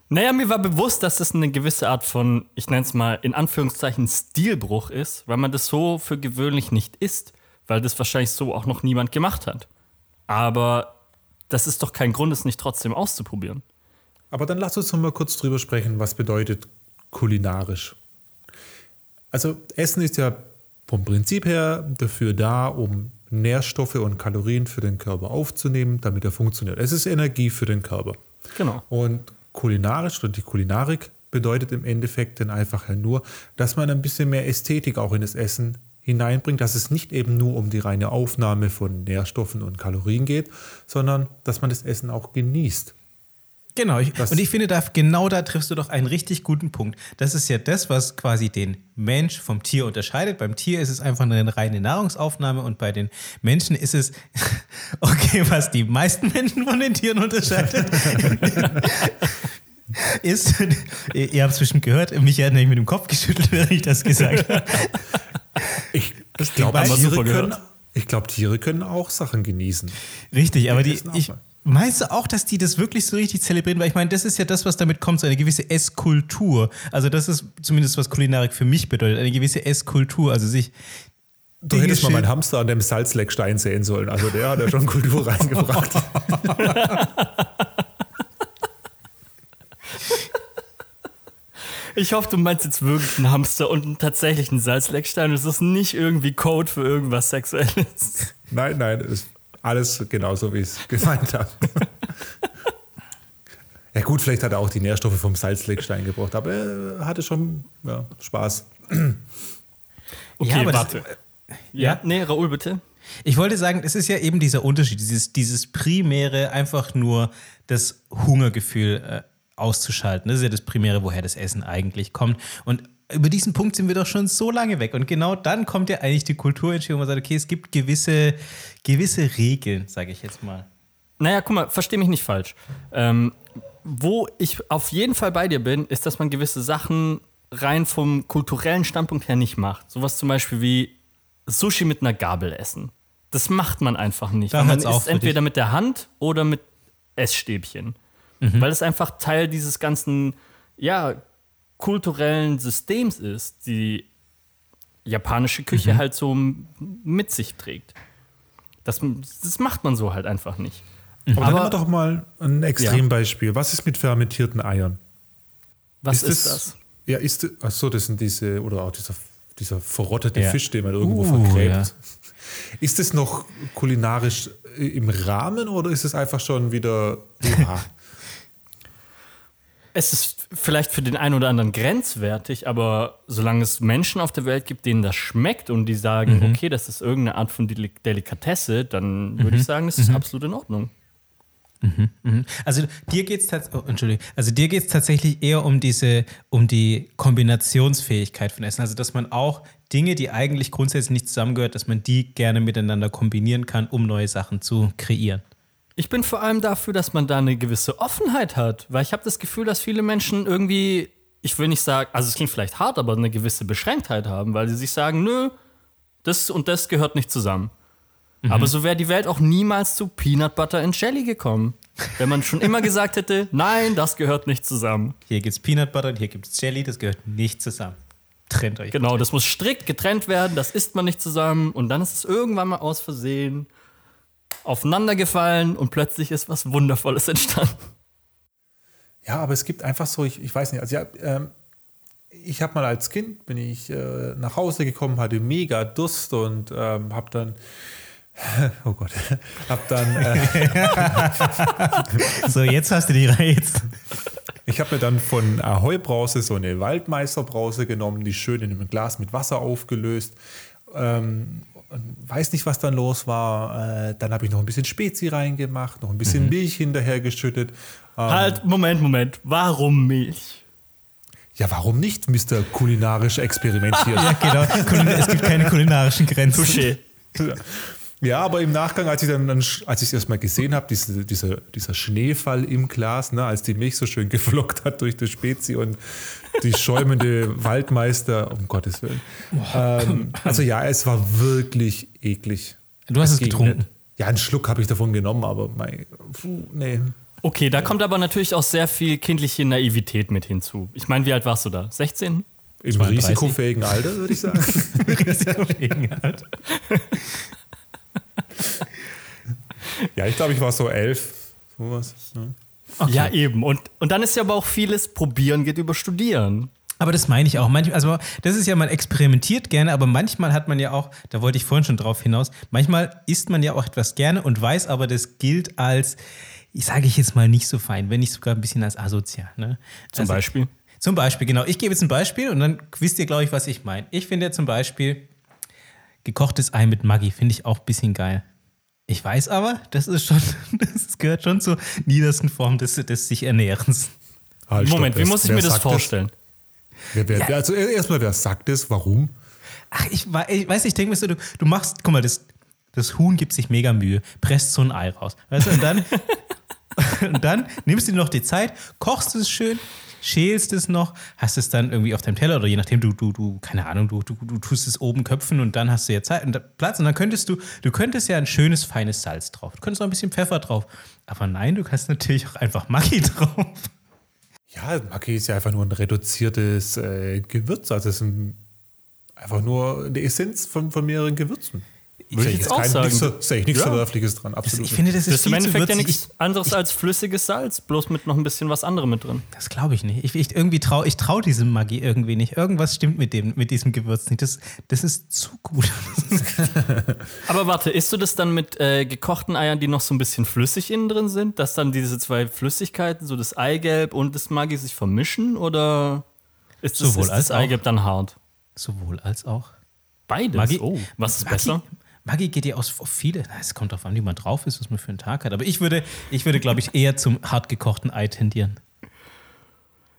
Naja, mir war bewusst, dass das eine gewisse Art von, ich nenne es mal in Anführungszeichen, Stilbruch ist, weil man das so für gewöhnlich nicht isst, weil das wahrscheinlich so auch noch niemand gemacht hat. Aber das ist doch kein Grund, es nicht trotzdem auszuprobieren. Aber dann lass uns noch mal kurz drüber sprechen, was bedeutet kulinarisch. Also Essen ist ja vom Prinzip her dafür da, um Nährstoffe und Kalorien für den Körper aufzunehmen, damit er funktioniert. Es ist Energie für den Körper. Genau. Und kulinarisch oder die Kulinarik bedeutet im Endeffekt dann einfach nur, dass man ein bisschen mehr Ästhetik auch in das Essen hineinbringt, dass es nicht eben nur um die reine Aufnahme von Nährstoffen und Kalorien geht, sondern dass man das Essen auch genießt. Genau, ich, und ich finde, da, genau da triffst du doch einen richtig guten Punkt. Das ist ja das, was quasi den Mensch vom Tier unterscheidet. Beim Tier ist es einfach eine reine Nahrungsaufnahme und bei den Menschen ist es, <laughs> okay, was die meisten Menschen von den Tieren unterscheidet, <laughs> ist, ihr, habt es bestimmt gehört, Michael hat nämlich mit dem Kopf geschüttelt, während ich das gesagt habe. <laughs> Ich, ich die glaube, Tiere, können, ich glaub, Tiere können auch Sachen genießen. Richtig, aber die, essen auch ich, meinst du auch, dass die das wirklich so richtig zelebrieren? Weil ich meine, das ist ja das, was damit kommt, so eine gewisse Esskultur. Also das ist zumindest, was Kulinarik für mich bedeutet, eine gewisse Esskultur. Also sich Du Dinge hättest mal meinen Hamster an dem Salzleckstein sehen sollen. Also der hat ja schon Kultur <laughs> reingebracht. <laughs> Ich hoffe, du meinst jetzt wirklich einen Hamster und einen tatsächlichen Salzleckstein. Es ist nicht irgendwie Code für irgendwas Sexuelles. Nein, nein, ist alles genauso, wie ich es gemeint habe. <laughs> ja gut, vielleicht hat er auch die Nährstoffe vom Salzleckstein gebraucht, aber er hatte schon ja, Spaß. Okay, Ja, das- warte. ja, nee, Raoul, bitte. Ich wollte sagen, es ist ja eben dieser Unterschied, dieses, dieses primäre, einfach nur das Hungergefühl äh, auszuschalten. Das ist ja das Primäre, woher das Essen eigentlich kommt. Und über diesen Punkt sind wir doch schon so lange weg. Und genau dann kommt ja eigentlich die Kulturentscheidung, wo man sagt, okay, es gibt gewisse, gewisse Regeln, sage ich jetzt mal. Naja, guck mal, versteh mich nicht falsch. Ähm, wo ich auf jeden Fall bei dir bin, ist, dass man gewisse Sachen rein vom kulturellen Standpunkt her nicht macht. Sowas zum Beispiel wie Sushi mit einer Gabel essen. Das macht man einfach nicht. Da man isst entweder dich. mit der Hand oder mit Essstäbchen. Mhm. Weil es einfach Teil dieses ganzen, ja, kulturellen Systems ist, die japanische Mhm. Küche halt so mit sich trägt. Das, das macht man so halt einfach nicht. Aber, dann Aber- nehmen wir doch mal ein Extrembeispiel. Was ist mit fermentierten Eiern? Was ist, das? Ja, ist achso, das sind diese, oder auch dieser, dieser verrottete Ja. Fisch, den man irgendwo Uh, vergräbt. ja. <laughs> Ist das noch kulinarisch äh, im Rahmen oder ist es einfach schon wieder. <laughs> Es ist vielleicht für den einen oder anderen grenzwertig, aber solange es Menschen auf der Welt gibt, denen das schmeckt und die sagen, Mhm. okay, das ist irgendeine Art von Deli Delikatesse, dann würde Mhm. ich sagen, das ist absolut in Ordnung. Also dir geht es oh, Entschuldigung, also dir geht tatsächlich eher um diese, um die Kombinationsfähigkeit von Essen. Also dass man auch Dinge, die eigentlich grundsätzlich nicht zusammengehört, dass man die gerne miteinander kombinieren kann, um neue Sachen zu kreieren. Ich bin vor allem dafür, dass man da eine gewisse Offenheit hat, weil ich habe das Gefühl, dass viele Menschen irgendwie, ich will nicht sagen, also es klingt vielleicht hart, aber eine gewisse Beschränktheit haben, weil sie sich sagen, nö, das und das gehört nicht zusammen. Aber so wäre die Welt auch niemals zu Peanut Butter and Jelly gekommen. Wenn man schon immer gesagt hätte, <laughs> nein, das gehört nicht zusammen. Hier gibt es Peanut Butter und hier gibt es Jelly, das gehört nicht zusammen. Trennt euch. Genau, das muss strikt getrennt werden, das isst man nicht zusammen und dann ist es irgendwann mal aus Versehen aufeinandergefallen und plötzlich ist was Wundervolles entstanden. ja, aber es gibt einfach so, ich, ich weiß nicht, also ja, ähm, ich habe mal als Kind, bin ich äh, nach Hause gekommen, hatte mega Durst und ähm, habe dann. <laughs> Oh Gott, <laughs> hab dann, äh, <laughs> So, jetzt hast du die Reihe jetzt. ich habe mir dann von Ahoi Brause so eine Waldmeister-Brause genommen, die schön in einem Glas mit Wasser aufgelöst. Ähm, weiß nicht, was dann los war. Äh, dann habe ich noch ein bisschen Spezi reingemacht, noch ein bisschen Milch hinterhergeschüttet. Ähm, Halt, Moment, Moment, warum Milch? Ja, warum nicht, Mr. Kulinarisch experimentieren? <laughs> Ja, genau. Es gibt keine kulinarischen Grenzen. Touché. Ja, aber im Nachgang, als ich dann, als ich es erstmal gesehen habe, diese, dieser, dieser Schneefall im Glas, ne, als die Milch so schön geflockt hat durch das Spezi und die schäumende <laughs> Waldmeister, um Gottes Willen. Ähm, also ja, es war wirklich eklig. Du hast es getrunken. nicht. Ja, einen Schluck habe ich davon genommen, aber mein, puh, nee. Okay, da kommt aber natürlich auch sehr viel kindliche Naivität mit hinzu. Ich meine, wie alt warst du da? 16? Im 32? risikofähigen Alter, würde ich sagen. <laughs> Risikofähigen halt. <laughs> ja, ich glaube, ich war so elf. Sowas. Ne? Ja, eben. Und, und dann ist ja aber auch vieles, probieren geht über studieren. Aber das meine ich auch. Manchmal, also das ist ja, man experimentiert gerne, aber manchmal hat man ja auch, da wollte ich vorhin schon drauf hinaus, manchmal isst man ja auch etwas gerne und weiß aber, das gilt als, ich sage ich jetzt mal nicht so fein, wenn nicht sogar ein bisschen als asozial. Ne? Zum Also- Beispiel. Zum Beispiel, genau. Ich gebe jetzt ein Beispiel und dann wisst ihr, glaube ich, was ich meine. Ich finde ja zum Beispiel gekochtes Ei mit Maggi, finde ich auch ein bisschen geil. Ich weiß aber, das ist schon, <laughs> das gehört schon zur niedersten Form des, des sich Ernährens. Halt, stopp, Moment, wie wer- muss ich mir das vorstellen? Wer, wer, wer, also erstmal, wer sagt es? Warum? Ach, ich, ich weiß, ich denke mir so, du, du machst, guck mal, das, das Huhn gibt sich mega Mühe, presst so ein Ei raus. Weißt du, und dann, <laughs> und dann nimmst du dir noch die Zeit, kochst es schön, schälst es noch, hast es dann irgendwie auf deinem Teller oder je nachdem, du, du, du, keine Ahnung, du, du, du tust es oben köpfen und dann hast du ja Zeit und Platz und dann könntest du, du könntest ja ein schönes, feines Salz drauf. Du könntest noch ein bisschen Pfeffer drauf. Aber nein, du kannst natürlich auch einfach Maggi <laughs> drauf. Ja, Maggi ist ja einfach nur ein reduziertes äh, Gewürz. Also es ist ein, einfach nur eine Essenz von, von mehreren Gewürzen. Würde ich jetzt auch sagen. Nichts, sehe ich nichts Ja. Verwerfliches dran, Das, absolut. ich finde, das Das ist ist im Endeffekt ja nichts anderes als flüssiges Salz, bloß mit noch ein bisschen was anderem mit drin. Das glaube ich nicht. Ich, ich irgendwie trau, ich traue diesem Maggi irgendwie nicht. Irgendwas stimmt mit dem, mit diesem Gewürz nicht. Das, das ist zu gut. <laughs> Aber warte, isst du das dann mit äh, gekochten Eiern, die noch so ein bisschen flüssig innen drin sind, dass dann diese zwei Flüssigkeiten, so das Eigelb und das Maggi, sich vermischen? Oder ist das, Sowohl ist als das. Eigelb dann hart? Sowohl als auch. Beides? Maggi, oh, was ist Maggi, besser? Maggi geht ja aus auf viele. Es kommt darauf an, wie man drauf ist, was man für einen Tag hat. Aber ich würde, ich würde glaube ich, eher zum hart gekochten Ei tendieren.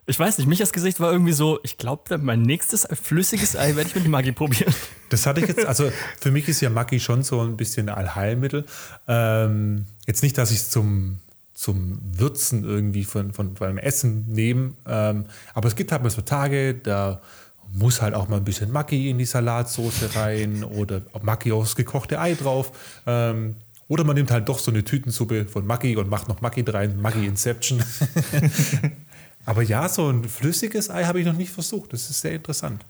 Ich weiß nicht, Michas Gesicht war irgendwie so, ich glaube, mein nächstes flüssiges Ei werde ich mit Maggi probieren. Das hatte ich jetzt, also für mich ist ja Maggi schon so ein bisschen ein Allheilmittel. Ähm, jetzt nicht, dass ich es zum, zum Würzen irgendwie von, von beim Essen nehme, ähm, aber es gibt halt mal so Tage, da muss halt auch mal ein bisschen Maggi in die Salatsauce rein oder Maggi aufs gekochte Ei drauf. Ähm, oder man nimmt halt doch so eine Tütensuppe von Maggi und macht noch Maggi rein, Maggi Inception. <laughs> aber ja, so ein flüssiges Ei habe ich noch nicht versucht. Das ist sehr interessant.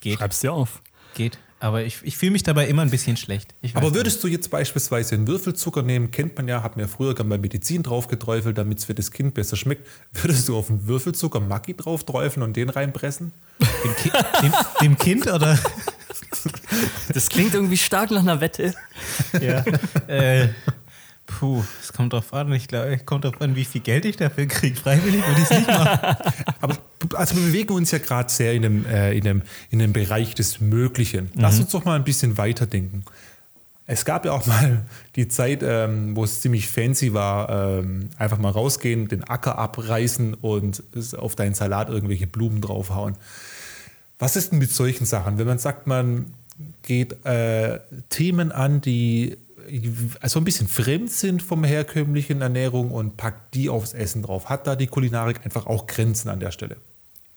Geht, Schreib's dir auf. geht. Aber ich, ich fühle mich dabei immer ein bisschen schlecht. Aber nicht. würdest du jetzt beispielsweise einen Würfelzucker nehmen, kennt man ja, hat ja früher gerne bei Medizin drauf geträufelt, damit es für das Kind besser schmeckt. Würdest du auf einen Würfelzucker Maggi drauf träufeln und den reinpressen? dem, Ki dem, dem Kind oder? Das klingt irgendwie stark nach einer Wette. ja. Äh, puh, es kommt drauf an. Ich glaube, es kommt drauf an, wie viel Geld ich dafür kriege. Freiwillig würde ich es nicht machen. <laughs> Aber also wir bewegen uns ja gerade sehr in einem, äh, in, einem, in einem Bereich des Möglichen. Lass uns doch mal ein bisschen weiterdenken. Es gab ja auch mal die Zeit, ähm, wo es ziemlich fancy war, ähm, einfach mal rausgehen, den Acker abreißen und auf deinen Salat irgendwelche Blumen draufhauen. Was ist denn mit solchen Sachen, wenn man sagt, man geht äh, Themen an, die also ein bisschen fremd sind vom herkömmlichen Ernährung und packt die aufs Essen drauf? Hat da die Kulinarik einfach auch Grenzen an der Stelle?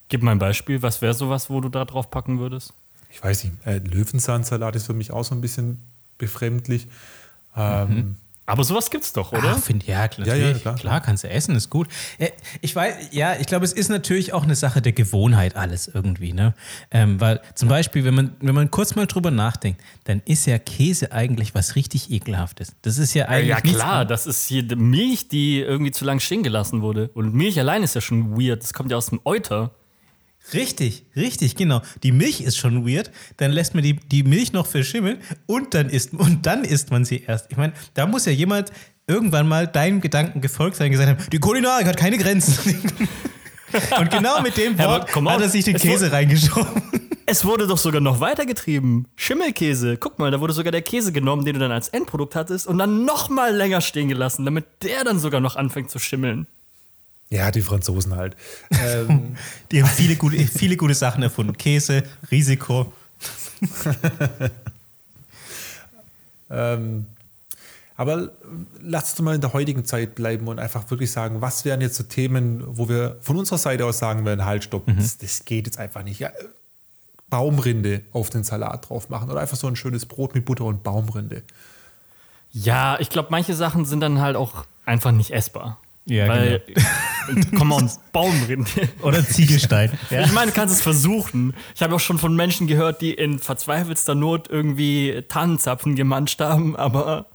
Gib mal ein Beispiel. Was wäre sowas, wo du da drauf packen würdest? Ich weiß nicht, äh, Löwenzahnsalat ist für mich auch so ein bisschen befremdlich. Ähm, Aber sowas gibt's doch, oder? Ach, find, ja, klar, Ja, ja, klar. klar, kannst du essen, ist gut. Äh, Ich weiß, ja, ich glaube, es ist natürlich auch eine Sache der Gewohnheit alles irgendwie, ne? Ähm, weil zum Beispiel, wenn man, wenn man kurz mal drüber nachdenkt, dann ist ja Käse eigentlich was richtig ekelhaftes. Das ist ja eigentlich ja, nichts klar, das ist hier die Milch, die irgendwie zu lang stehen gelassen wurde. Und Milch allein ist ja schon weird. Das kommt ja aus dem Euter. Richtig, richtig, genau. Die Milch ist schon weird, dann lässt man die, die Milch noch verschimmeln und dann isst und dann isst man sie erst. Ich meine, da muss ja jemand irgendwann mal deinem Gedanken gefolgt sein und gesagt haben, die Kulinarik hat keine Grenzen. <laughs> und genau mit dem <laughs> Ja, Wort on, hat er sich den es Käse reingeschoben. Es wurde doch sogar noch weitergetrieben. Schimmelkäse. Guck mal, da wurde sogar der Käse genommen, den du dann als Endprodukt hattest und dann noch mal länger stehen gelassen, damit der dann sogar noch anfängt zu schimmeln. Ja, die Franzosen halt. <laughs> Ähm, Die haben viele gute, viele gute Sachen erfunden. Käse, Risiko. <laughs> ähm, aber lass uns mal in der heutigen Zeit bleiben und einfach wirklich sagen, was wären jetzt so Themen, wo wir von unserer Seite aus sagen würden, halt, stopp, das, das geht jetzt einfach nicht. Ja, Baumrinde auf den Salat drauf machen oder einfach so ein schönes Brot mit Butter und Baumrinde. Ja, ich glaube, manche Sachen sind dann halt auch einfach nicht essbar. Ja, Weil, <laughs> komm on, Baumrinde. <laughs> Oder Ziegelstein. Ja. Ich meine, du kannst es versuchen. Ich habe auch schon von Menschen gehört, die in verzweifelster Not irgendwie Tannenzapfen gemanscht haben, aber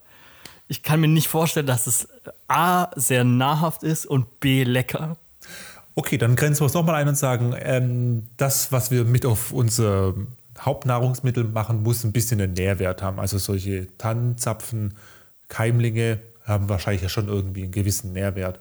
ich kann mir nicht vorstellen, dass es A, sehr nahrhaft ist und B, lecker. Okay, dann grenzen wir es nochmal ein und sagen, ähm, das, was wir mit auf unser Hauptnahrungsmittel machen, muss ein bisschen einen Nährwert haben. Also solche Tannenzapfen, Keimlinge haben wahrscheinlich ja schon irgendwie einen gewissen Nährwert.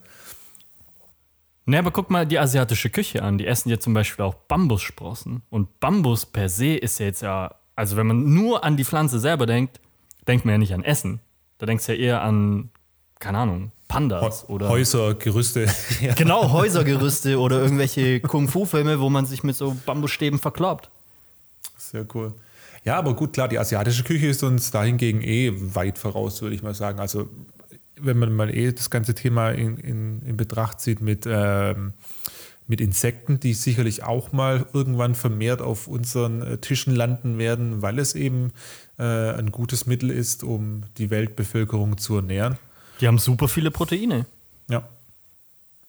Ne, aber guck mal die asiatische Küche an. Die essen ja zum Beispiel auch Bambussprossen. Und Bambus per se ist ja jetzt ja, also wenn man nur an die Pflanze selber denkt, denkt man ja nicht an Essen. Da denkst du ja eher an, keine Ahnung, Pandas oder. Häuser, Gerüste. <laughs> ja. Genau, Häusergerüste oder irgendwelche Kung-Fu-Filme, wo man sich mit so Bambusstäben verkloppt. Sehr cool. Ja, aber gut, klar, die asiatische Küche ist uns dahingegen eh weit voraus, würde ich mal sagen. Also, wenn man mal eh das ganze Thema in, in, in Betracht zieht mit, ähm, mit Insekten, die sicherlich auch mal irgendwann vermehrt auf unseren äh, Tischen landen werden, weil es eben äh, ein gutes Mittel ist, um die Weltbevölkerung zu ernähren. Die haben super viele Proteine. Ja.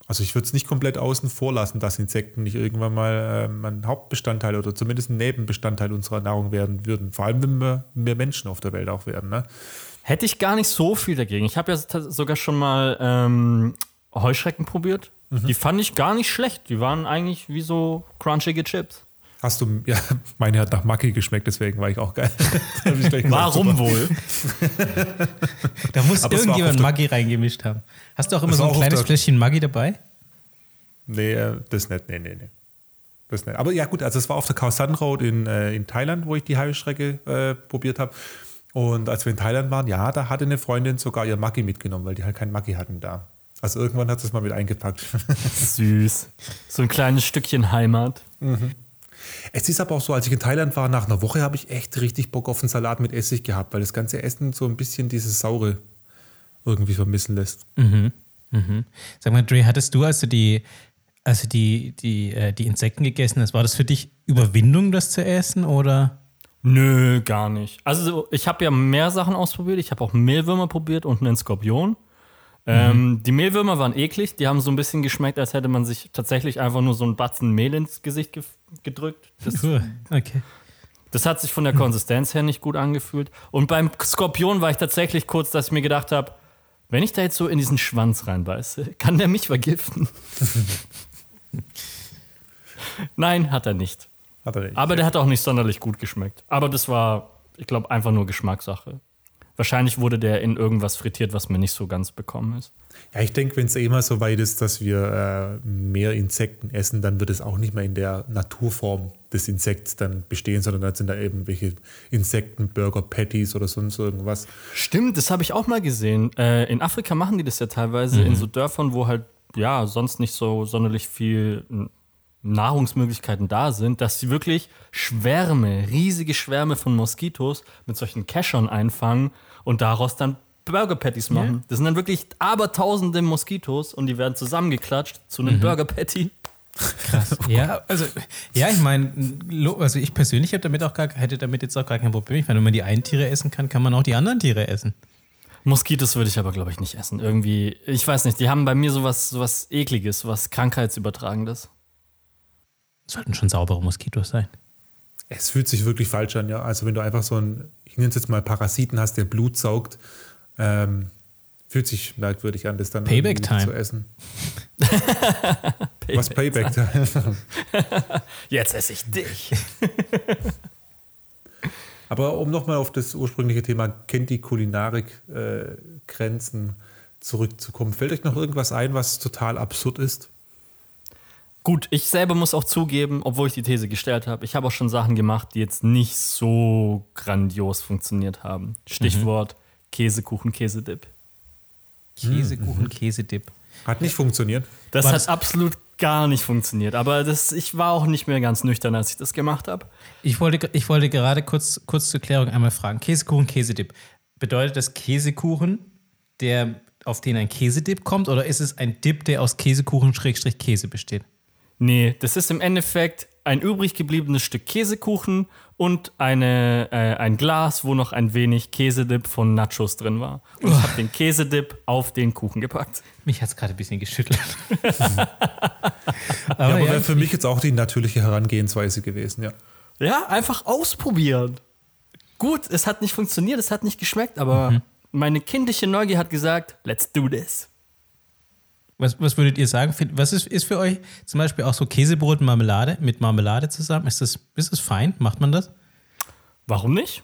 Also ich würde es nicht komplett außen vor lassen, dass Insekten nicht irgendwann mal ähm, ein Hauptbestandteil oder zumindest ein Nebenbestandteil unserer Nahrung werden würden. Vor allem, wenn wir mehr Menschen auf der Welt auch werden. Ne? Hätte ich gar nicht so viel dagegen. Ich habe ja sogar schon mal ähm, Heuschrecken probiert. Mhm. Die fand ich gar nicht schlecht. Die waren eigentlich wie so crunchige Chips. Hast du, ja, <laughs> meine hat nach Macke geschmeckt, deswegen war ich auch geil. <laughs> ich Warum wohl? <laughs> da muss Aber irgendjemand Maggi reingemischt haben. Hast du auch immer so ein kleines Fläschchen Maggi dabei? Nee, äh, das nicht. Nee, nee, nee. Das nicht. Aber ja, gut, also es war auf der Khao San Road in, äh, in Thailand, wo ich die Heuschrecke äh, probiert habe. Und als wir in Thailand waren, ja, da hatte eine Freundin sogar ihr Maggi mitgenommen, weil die halt kein Maggi hatten da. Also irgendwann hat sie es mal mit eingepackt. <laughs> Süß. So ein kleines Stückchen Heimat. Mhm. Es ist aber auch so, als ich in Thailand war, nach einer Woche habe ich echt richtig Bock auf einen Salat mit Essig gehabt, weil das ganze Essen so ein bisschen dieses Saure irgendwie vermissen lässt. Mhm. Mhm. Sag mal, Dre, hattest du, also die, also die, die, äh, die Insekten gegessen hast, war das für dich Überwindung, das zu essen oder? Nö, gar nicht. Also ich habe ja mehr Sachen ausprobiert. Ich habe auch Mehlwürmer probiert und einen Skorpion. Ähm, mhm. Die Mehlwürmer waren eklig, die haben so ein bisschen geschmeckt, als hätte man sich tatsächlich einfach nur so einen Batzen Mehl ins Gesicht ge gedrückt. Das, okay. das hat sich von der Konsistenz her nicht gut angefühlt. Und beim Skorpion war ich tatsächlich kurz, dass ich mir gedacht habe, wenn ich da jetzt so in diesen Schwanz reinbeiße, kann der mich vergiften? <laughs> Nein, hat er nicht. Hat er nicht. Aber der hat auch nicht sonderlich gut geschmeckt. Aber das war, ich glaube, einfach nur Geschmackssache. Wahrscheinlich wurde der in irgendwas frittiert, was mir nicht so ganz bekommen ist. Ja, ich denke, wenn es eh mal so weit ist, dass wir äh, mehr Insekten essen, dann wird es auch nicht mehr in der Naturform des Insekts dann bestehen, sondern dann sind da eben welche Insekten, Burger, Patties oder sonst irgendwas. Stimmt, das habe ich auch mal gesehen. Äh, in Afrika machen die das ja teilweise mhm. in so Dörfern, wo halt ja sonst nicht so sonderlich viel Nahrungsmöglichkeiten da sind, dass sie wirklich Schwärme, riesige Schwärme von Moskitos mit solchen Cachern einfangen und daraus dann Burger Patties machen. Yeah. Das sind dann wirklich abertausende Moskitos und die werden zusammengeklatscht zu einem mhm. Burger Patty. Krass. <laughs> Oh ja, also ja, ich meine, also ich persönlich damit auch gar, hätte damit jetzt auch gar kein Problem. Ich meine, wenn man die einen Tiere essen kann, kann man auch die anderen Tiere essen. Moskitos würde ich aber, glaube ich, nicht essen. Irgendwie, ich weiß nicht, die haben bei mir sowas, sowas ekliges, was krankheitsübertragendes. Sollten schon saubere Moskitos sein. Es fühlt sich wirklich falsch an, ja. Also wenn du einfach so ein, ich nenne es jetzt mal Parasiten hast, der Blut saugt, ähm, fühlt sich merkwürdig an, das dann <laughs> Payback Time. zu essen. Payback Was Payback Time? <laughs> Jetzt esse ich dich. <laughs> Aber um nochmal auf das ursprüngliche Thema, kennt die Kulinarik äh, Grenzen zurückzukommen, fällt euch noch irgendwas ein, was total absurd ist? Gut, ich selber muss auch zugeben, obwohl ich die These gestellt habe, ich habe auch schon Sachen gemacht, die jetzt nicht so grandios funktioniert haben. Stichwort mhm. Käsekuchen, Käsedip. Käsekuchen, mhm. Käsedip. Hat nicht funktioniert. Das War hat das absolut gar nicht funktioniert. Aber das, ich war auch nicht mehr ganz nüchtern, als ich das gemacht habe. Ich wollte, ich wollte gerade kurz, kurz zur Klärung einmal fragen: Käsekuchen, Käsedip. Bedeutet das Käsekuchen, der, auf den ein Käsedip kommt, oder ist es ein Dip, der aus Käsekuchen-Käse besteht? Nee, das ist im Endeffekt ein übrig gebliebenes Stück Käsekuchen und eine, äh, ein Glas, wo noch ein wenig Käsedip von Nachos drin war. Und ich habe den Käsedip auf den Kuchen gepackt. Mich hat es gerade ein bisschen geschüttelt. <laughs> aber ja, aber ja, wäre für mich jetzt auch die natürliche Herangehensweise gewesen, ja. Ja, einfach ausprobieren. Gut, es hat nicht funktioniert, es hat nicht geschmeckt, aber mhm. meine kindliche Neugier hat gesagt, let's do this. Was, was würdet ihr sagen? Was ist, ist für euch zum Beispiel auch so Käsebrot und Marmelade mit Marmelade zusammen? Ist das, ist das fein? Macht man das? Warum nicht?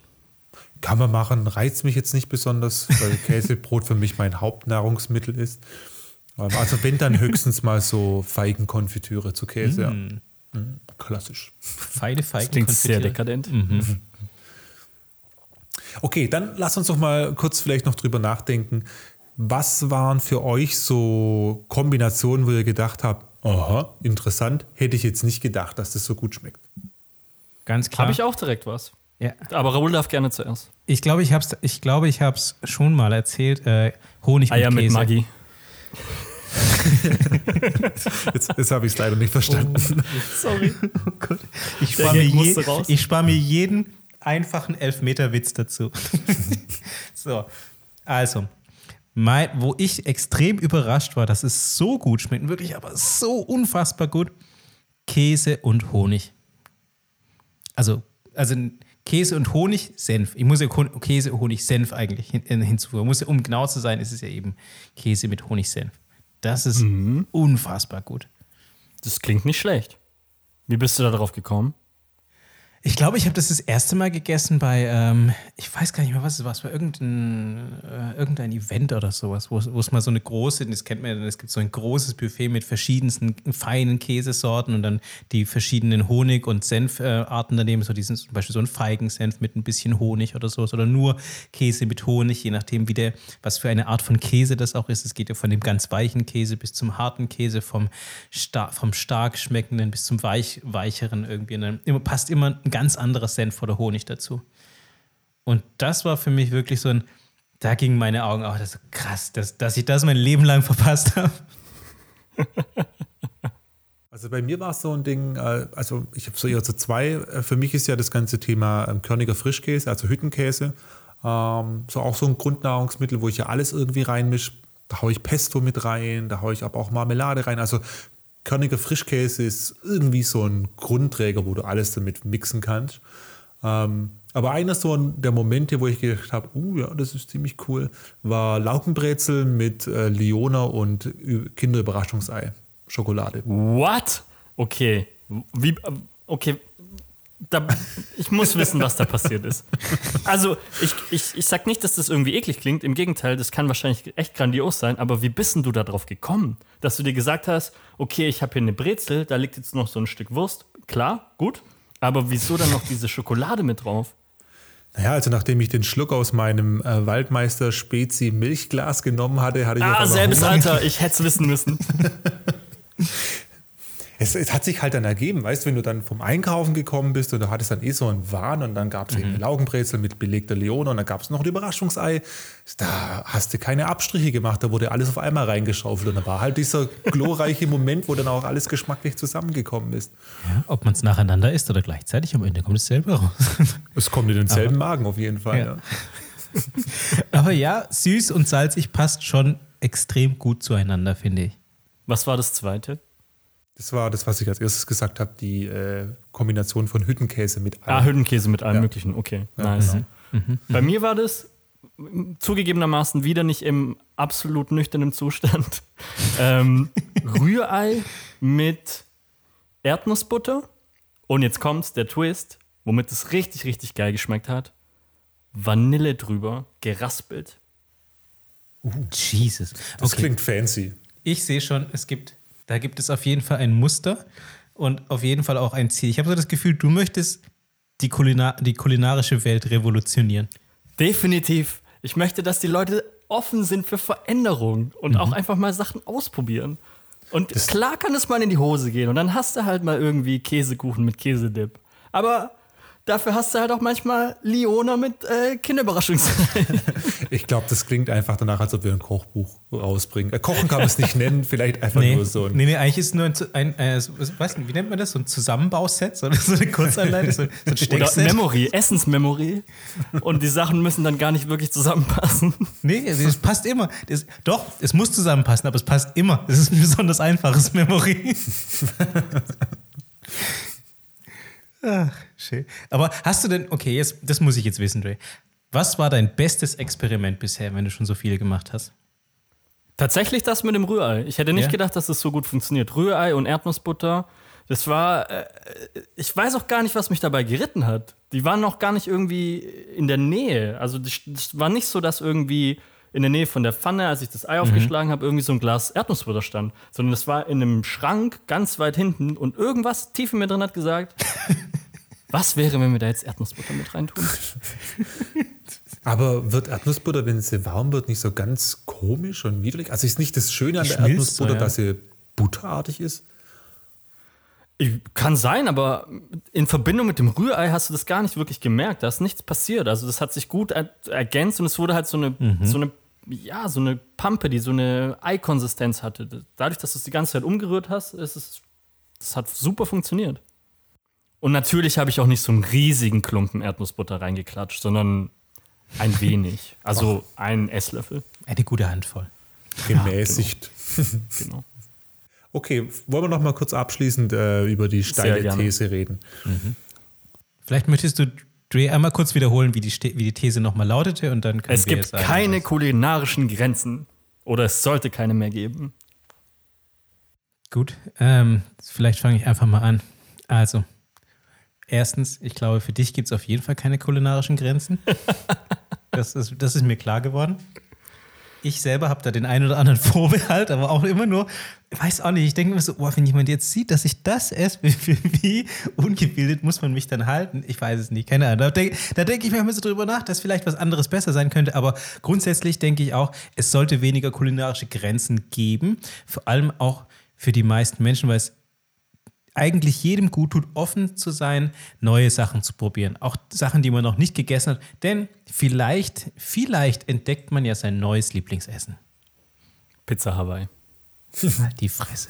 Kann man machen, reizt mich jetzt nicht besonders, weil <laughs> Käsebrot für mich mein Hauptnahrungsmittel ist. Also wenn dann höchstens mal so Feigenkonfitüre zu Käse. Mm. Ja. Mm, klassisch. Feine Feigen. klingt sehr dekadent. Mhm. Okay, dann lass uns doch mal kurz vielleicht noch drüber nachdenken. Was waren für euch so Kombinationen, wo ihr gedacht habt, aha, interessant, hätte ich jetzt nicht gedacht, dass das so gut schmeckt? Ganz klar. Habe ich auch direkt was. Ja. Aber Raoul darf gerne zuerst. Ich glaube, ich habe es ich ich schon mal erzählt. Äh, Honig Eier mit, Käse. mit Maggi. <laughs> jetzt, jetzt habe ich es leider nicht verstanden. Oh, sorry. Oh Gott. Ich spare mir, je, spar mir jeden einfachen Elfmeter-Witz dazu. <laughs> so, also, mein, wo ich extrem überrascht war, dass es so gut schmeckt, wirklich aber so unfassbar gut. Käse und Honig. Also, also Käse und Honig, Senf. Ich muss ja Käse, Honig, Senf eigentlich hin, äh, hinzufügen. Muss ja, um genau zu sein, ist es ja eben Käse mit Honig, Senf. Das ist unfassbar gut. Das klingt nicht schlecht. Wie bist du da drauf gekommen? Ich glaube, ich habe das das erste Mal gegessen bei, ähm, ich weiß gar nicht mehr, was es war, es war irgendein, äh, irgendein Event oder sowas, wo es mal so eine große, das kennt man ja, es gibt so ein großes Buffet mit verschiedensten feinen Käsesorten und dann die verschiedenen Honig- und Senfarten daneben, so diesen, zum Beispiel so ein Feigensenf mit ein bisschen Honig oder sowas oder nur Käse mit Honig, je nachdem, wie der, was für eine Art von Käse das auch ist. Es geht ja von dem ganz weichen Käse bis zum harten Käse, vom, star vom stark schmeckenden bis zum weich weicheren irgendwie. Und dann immer, passt immer ein ganz anderer Senf oder Honig dazu. Und das war für mich wirklich so ein, da gingen meine Augen auch, das ist krass, dass, dass ich das mein Leben lang verpasst habe. <laughs> Also bei mir war es so ein Ding, äh, also ich habe so eher so zwei. Äh, Für mich ist ja das ganze Thema ähm, körniger Frischkäse, also Hüttenkäse, ähm, so auch so ein Grundnahrungsmittel, wo ich ja alles irgendwie reinmische. Da haue ich Pesto mit rein, da haue ich aber auch Marmelade rein. Also körniger Frischkäse ist irgendwie so ein Grundträger, wo du alles damit mixen kannst. Ähm, aber einer so der Momente, wo ich gedacht habe, uh, ja, das ist ziemlich cool, war Laugenbrezel mit äh, Liona und Kinderüberraschungsei, Schokolade. What? Okay. Wie, okay. Da, ich muss wissen, was da passiert ist. Also, ich, ich, ich sag nicht, dass das irgendwie eklig klingt. Im Gegenteil, das kann wahrscheinlich echt grandios sein. Aber wie bist denn du da drauf gekommen? Dass du dir gesagt hast, okay, ich habe hier eine Brezel, da liegt jetzt noch so ein Stück Wurst. Klar, gut. Aber wieso dann noch diese Schokolade mit drauf? Naja, also nachdem ich den Schluck aus meinem äh, Waldmeister Spezi Milchglas genommen hatte, hatte ich Ah, selbes Hunger. Alter, ich hätte es wissen müssen. <laughs> Es, es hat sich halt dann ergeben, weißt du, wenn du dann vom Einkaufen gekommen bist und du hattest dann eh so einen Wahn und dann gab es eben Laugenbrezel mit belegter Leone und dann gab es noch ein Überraschungsei. Da hast du keine Abstriche gemacht, da wurde alles auf einmal reingeschaufelt und da war halt dieser glorreiche Moment, wo dann auch alles geschmacklich zusammengekommen ist. Ob man es nacheinander isst oder gleichzeitig, am Ende kommt es selber raus. <laughs> Es kommt in denselben Magen auf jeden Fall. Ja. Ja. <laughs> Aber ja, süß und salzig passt schon extrem gut zueinander, finde ich. Was war das zweite? Das war das, was ich als erstes gesagt habe, die äh, Kombination von Hüttenkäse mit Ah, allem. Hüttenkäse mit allem Ja. möglichen. Okay, nice. Bei mir war das zugegebenermaßen wieder nicht im absolut nüchternen Zustand. <laughs> ähm, Rührei mit Erdnussbutter. Und jetzt kommt's, der Twist, womit es richtig, richtig geil geschmeckt hat. Vanille drüber, geraspelt. Jesus. Das Okay. klingt fancy. Ich sehe schon, es gibt, da gibt es auf jeden Fall ein Muster und auf jeden Fall auch ein Ziel. Ich habe so das Gefühl, du möchtest die, Kulinar die kulinarische Welt revolutionieren. Definitiv. Ich möchte, dass die Leute offen sind für Veränderung und auch einfach mal Sachen ausprobieren. Und klar kann es mal in die Hose gehen und dann hast du halt mal irgendwie Käsekuchen mit Käsedip. Aber dafür hast du halt auch manchmal Liona mit äh, Kinderüberraschungsei. <laughs> Ich glaube, das klingt einfach danach, als ob wir ein Kochbuch rausbringen. Äh, Kochen kann man es nicht <laughs> nennen, vielleicht einfach Nee, nur so ein. nee, nee, eigentlich ist es nur ein, ein äh, so- was- weiß nicht, wie nennt man das? So ein Zusammenbauset? So, <laughs> so eine Kurzanleitung? So, so ein Oder Steckset? Memory, Essensmemory. Und die Sachen müssen dann gar nicht wirklich zusammenpassen. Nee, es passt immer. Das, doch, es muss zusammenpassen, aber es passt immer. Es ist ein besonders einfaches Memory. Ach, schön. Aber hast du denn, okay, jetzt, das muss ich jetzt wissen, Dre. Was war dein bestes Experiment bisher, wenn du schon so viele gemacht hast? Tatsächlich das mit dem Rührei. Ich hätte nicht Ja? gedacht, dass das so gut funktioniert. Rührei und Erdnussbutter, das war. Äh, ich weiß auch gar nicht, was mich dabei geritten hat. Die waren noch gar nicht irgendwie in der Nähe. Also, das das war nicht so, dass irgendwie in der Nähe von der Pfanne, als ich das Ei aufgeschlagen habe, irgendwie so ein Glas Erdnussbutter stand. Sondern das war in einem Schrank ganz weit hinten und irgendwas tief in mir drin hat gesagt. <laughs> Was wäre, wenn wir da jetzt Erdnussbutter mit reintun? <laughs> Aber wird Erdnussbutter, wenn sie warm wird, nicht so ganz komisch und widerlich? Also ist nicht das Schöne an der schmilzt so, Erdnussbutter, ja. dass sie butterartig ist? Ich, kann sein, aber in Verbindung mit dem Rührei hast du das gar nicht wirklich gemerkt. Da ist nichts passiert. Also das hat sich gut er ergänzt und es wurde halt so eine, so eine, ja, so eine Pampe, die so eine Eikonsistenz hatte. Dadurch, dass du es die ganze Zeit umgerührt hast, ist es, das hat super funktioniert. Und natürlich habe ich auch nicht so einen riesigen Klumpen Erdnussbutter reingeklatscht, sondern ein wenig. <laughs> Also einen Esslöffel. Eine gute Handvoll. Gemäßigt. Genau. Okay, wollen wir noch mal kurz abschließend äh, über die steile. These reden? Vielleicht möchtest du, Dre, einmal kurz wiederholen, wie die, wie die These nochmal lautete und dann können Es wir gibt sagen, keine was- kulinarischen Grenzen. Oder es sollte keine mehr geben. Gut, ähm, vielleicht fange ich einfach mal an. Also, erstens, ich glaube, für dich gibt es auf jeden Fall keine kulinarischen Grenzen. <laughs> das, ist, das ist mir klar geworden. Ich selber habe da den einen oder anderen <laughs> Vorbehalt, aber auch immer nur, ich weiß auch nicht, ich denke mir so, boah, wenn jemand jetzt sieht, dass ich das esse, <laughs> wie, wie, ungebildet muss man mich dann halten? Ich weiß es nicht, keine Ahnung. Da denke denk ich mir immer so drüber nach, dass vielleicht was anderes besser sein könnte, aber grundsätzlich denke ich auch, es sollte weniger kulinarische Grenzen geben, vor allem auch für die meisten Menschen, weil es eigentlich jedem gut tut, offen zu sein, neue Sachen zu probieren. Auch Sachen, die man noch nicht gegessen hat. Denn vielleicht, vielleicht entdeckt man ja sein neues Lieblingsessen. Pizza Hawaii. Halt die Fresse.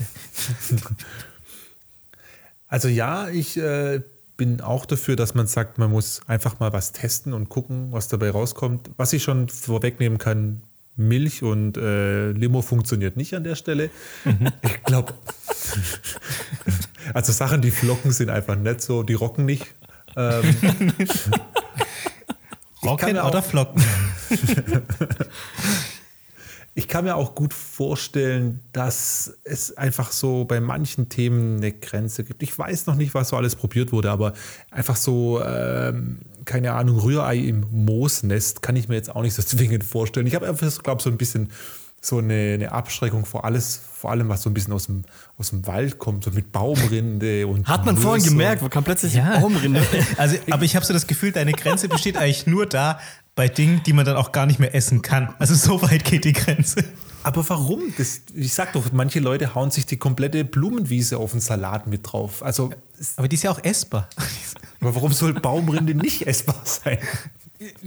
<laughs> Also ja, ich äh, bin auch dafür, dass man sagt, man muss einfach mal was testen und gucken, was dabei rauskommt. Was ich schon vorwegnehmen kann, Milch und äh, Limo funktioniert nicht an der Stelle. <laughs> Ich glaube, also Sachen, die flocken, sind einfach nicht so, die rocken nicht. Ähm, <laughs> Rocken oder Flocken? <laughs> Ich kann mir auch gut vorstellen, dass es einfach so bei manchen Themen eine Grenze gibt. Ich weiß noch nicht, was so alles probiert wurde, aber einfach so, ähm, keine Ahnung, Rührei im Moosnest kann ich mir jetzt auch nicht so <laughs> zwingend vorstellen. Ich habe einfach, glaube so ein bisschen so eine, eine Abschreckung vor alles, vor allem was so ein bisschen aus dem, aus dem Wald kommt, so mit Baumrinde <laughs> und Hat man vorhin Moos gemerkt, wo kam plötzlich Ja. Baumrinde? <laughs> Also, aber ich habe so das Gefühl, deine Grenze besteht eigentlich nur da bei Dingen, die man dann auch gar nicht mehr essen kann. Also so weit geht die Grenze. Aber warum? Das, ich sag doch, manche Leute hauen sich die komplette Blumenwiese auf den Salat mit drauf. Also, Aber die ist ja auch essbar. <laughs> aber warum soll Baumrinde nicht essbar sein?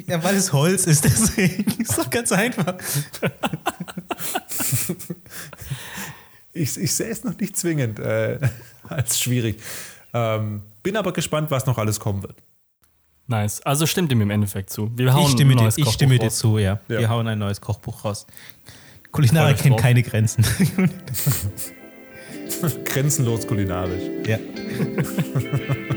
Ja, weil es Holz ist, deswegen. <laughs> Ist doch ganz einfach. Ich, ich sehe es noch nicht zwingend äh, als schwierig. Ähm, bin aber gespannt, was noch alles kommen wird. Nice. Also stimmt ihm im Endeffekt zu. Wir hauen Ich stimme, ein dir, neues ich Kochbuch stimme dir raus. zu, ja. Ja. Wir hauen ein neues Kochbuch raus. Kulinarik Freu kennt mich keine Grenzen. <laughs> <laughs> Grenzenlos kulinarisch. ja. <laughs>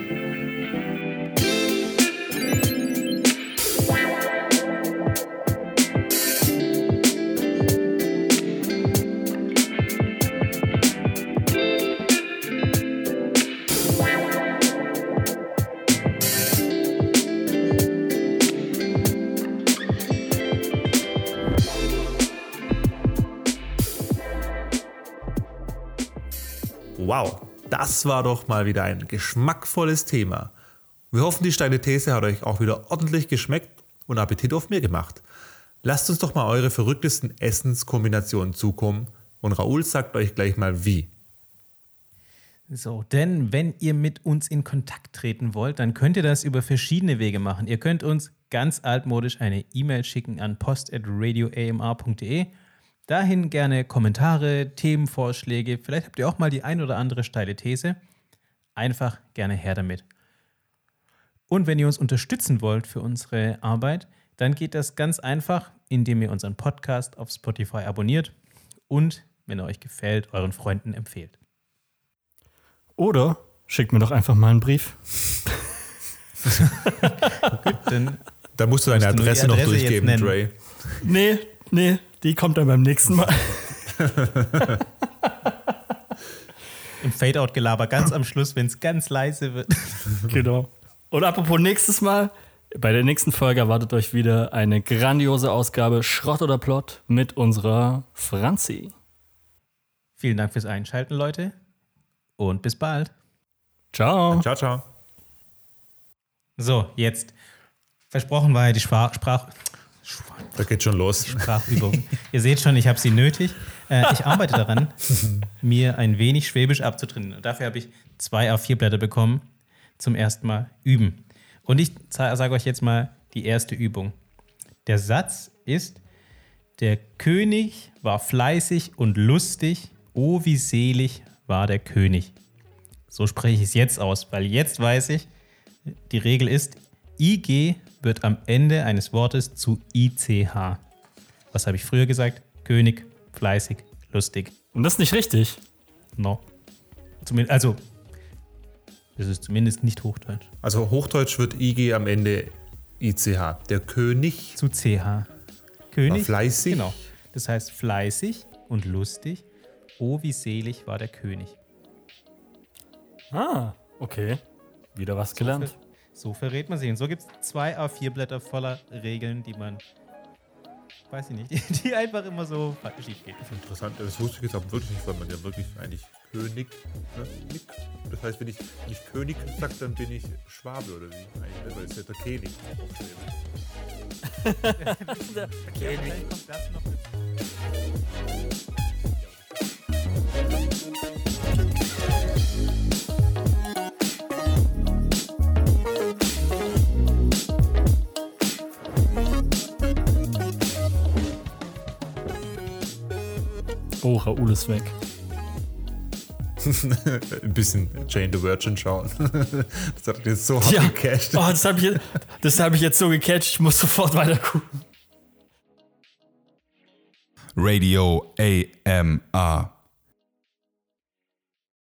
Wow, das war doch mal wieder ein geschmackvolles Thema. Wir hoffen, die steile These hat euch auch wieder ordentlich geschmeckt und Appetit auf mehr gemacht. Lasst uns doch mal eure verrücktesten Essenskombinationen zukommen und Raoul sagt euch gleich mal wie. So, denn wenn ihr mit uns in Kontakt treten wollt, dann könnt ihr das über verschiedene Wege machen. Ihr könnt uns ganz altmodisch eine E-Mail schicken an post.radioamr.de. Dahin gerne Kommentare, Themenvorschläge. Vielleicht habt ihr auch mal die ein oder andere steile These. Einfach gerne her damit. Und wenn ihr uns unterstützen wollt für unsere Arbeit, dann geht das ganz einfach, indem ihr unseren Podcast auf Spotify abonniert und, wenn er euch gefällt, euren Freunden empfehlt. Oder schickt mir doch einfach mal einen Brief. <laughs> Dann Da musst du deine Adresse noch Adresse jetzt durchgeben. Dre. Nee, nee, die kommt dann beim nächsten Mal. <laughs> im Fade-Out-Gelaber ganz am Schluss, wenn es ganz leise wird. <laughs> genau. Und apropos nächstes Mal, bei der nächsten Folge erwartet euch wieder eine grandiose Ausgabe Schrott oder Plot mit unserer Franzi. Vielen Dank fürs Einschalten, Leute. Und bis bald. Ciao. Ciao, ciao. So, jetzt. Versprochen war ja die Sprach, Sprach, Da geht schon los. Sprachübung. Ihr seht schon, ich habe sie nötig. Äh, ich arbeite daran, <laughs> mir ein wenig Schwäbisch abzutrainieren. Und dafür habe ich zwei A4-Blätter bekommen zum ersten Mal üben. Und ich sage euch jetzt mal die erste Übung. Der Satz ist, der König war fleißig und lustig, oh wie selig war der König. So spreche ich es jetzt aus, weil jetzt weiß ich, die Regel ist, IG wird am Ende eines Wortes zu ICH. Was habe ich früher gesagt? König, fleißig, lustig. Und das ist nicht richtig. No. Zumindest, also, das ist zumindest nicht Hochdeutsch. Also Hochdeutsch wird IG am Ende ICH. Der König Zu CH. König. War fleißig. Genau. Das heißt fleißig und lustig. Oh, wie selig war der König. Ah, okay. Wieder was gelernt. So verrät man sich. Und so gibt es zwei A4-Blätter voller Regeln, die man, weiß ich nicht, die, <laughs> die einfach immer so schief gehen. Interessant, das wusste ich jetzt aber wirklich nicht, weil man ja wirklich eigentlich König, ne? Das heißt, wenn ich nicht König sage, dann bin ich Schwabe oder wie? Eigentlich, weil es ja der König auf Schwäbisch. Ja, vielleicht kommt das noch mit. Oh, Raoul ist weg. <laughs> Ein bisschen Jane the Virgin schauen. <laughs> Das hat jetzt so hart Ja. gecasht. Oh, das habe ich, das hab ich jetzt so gecatcht, ich muss sofort weiter gucken. Radio AMR.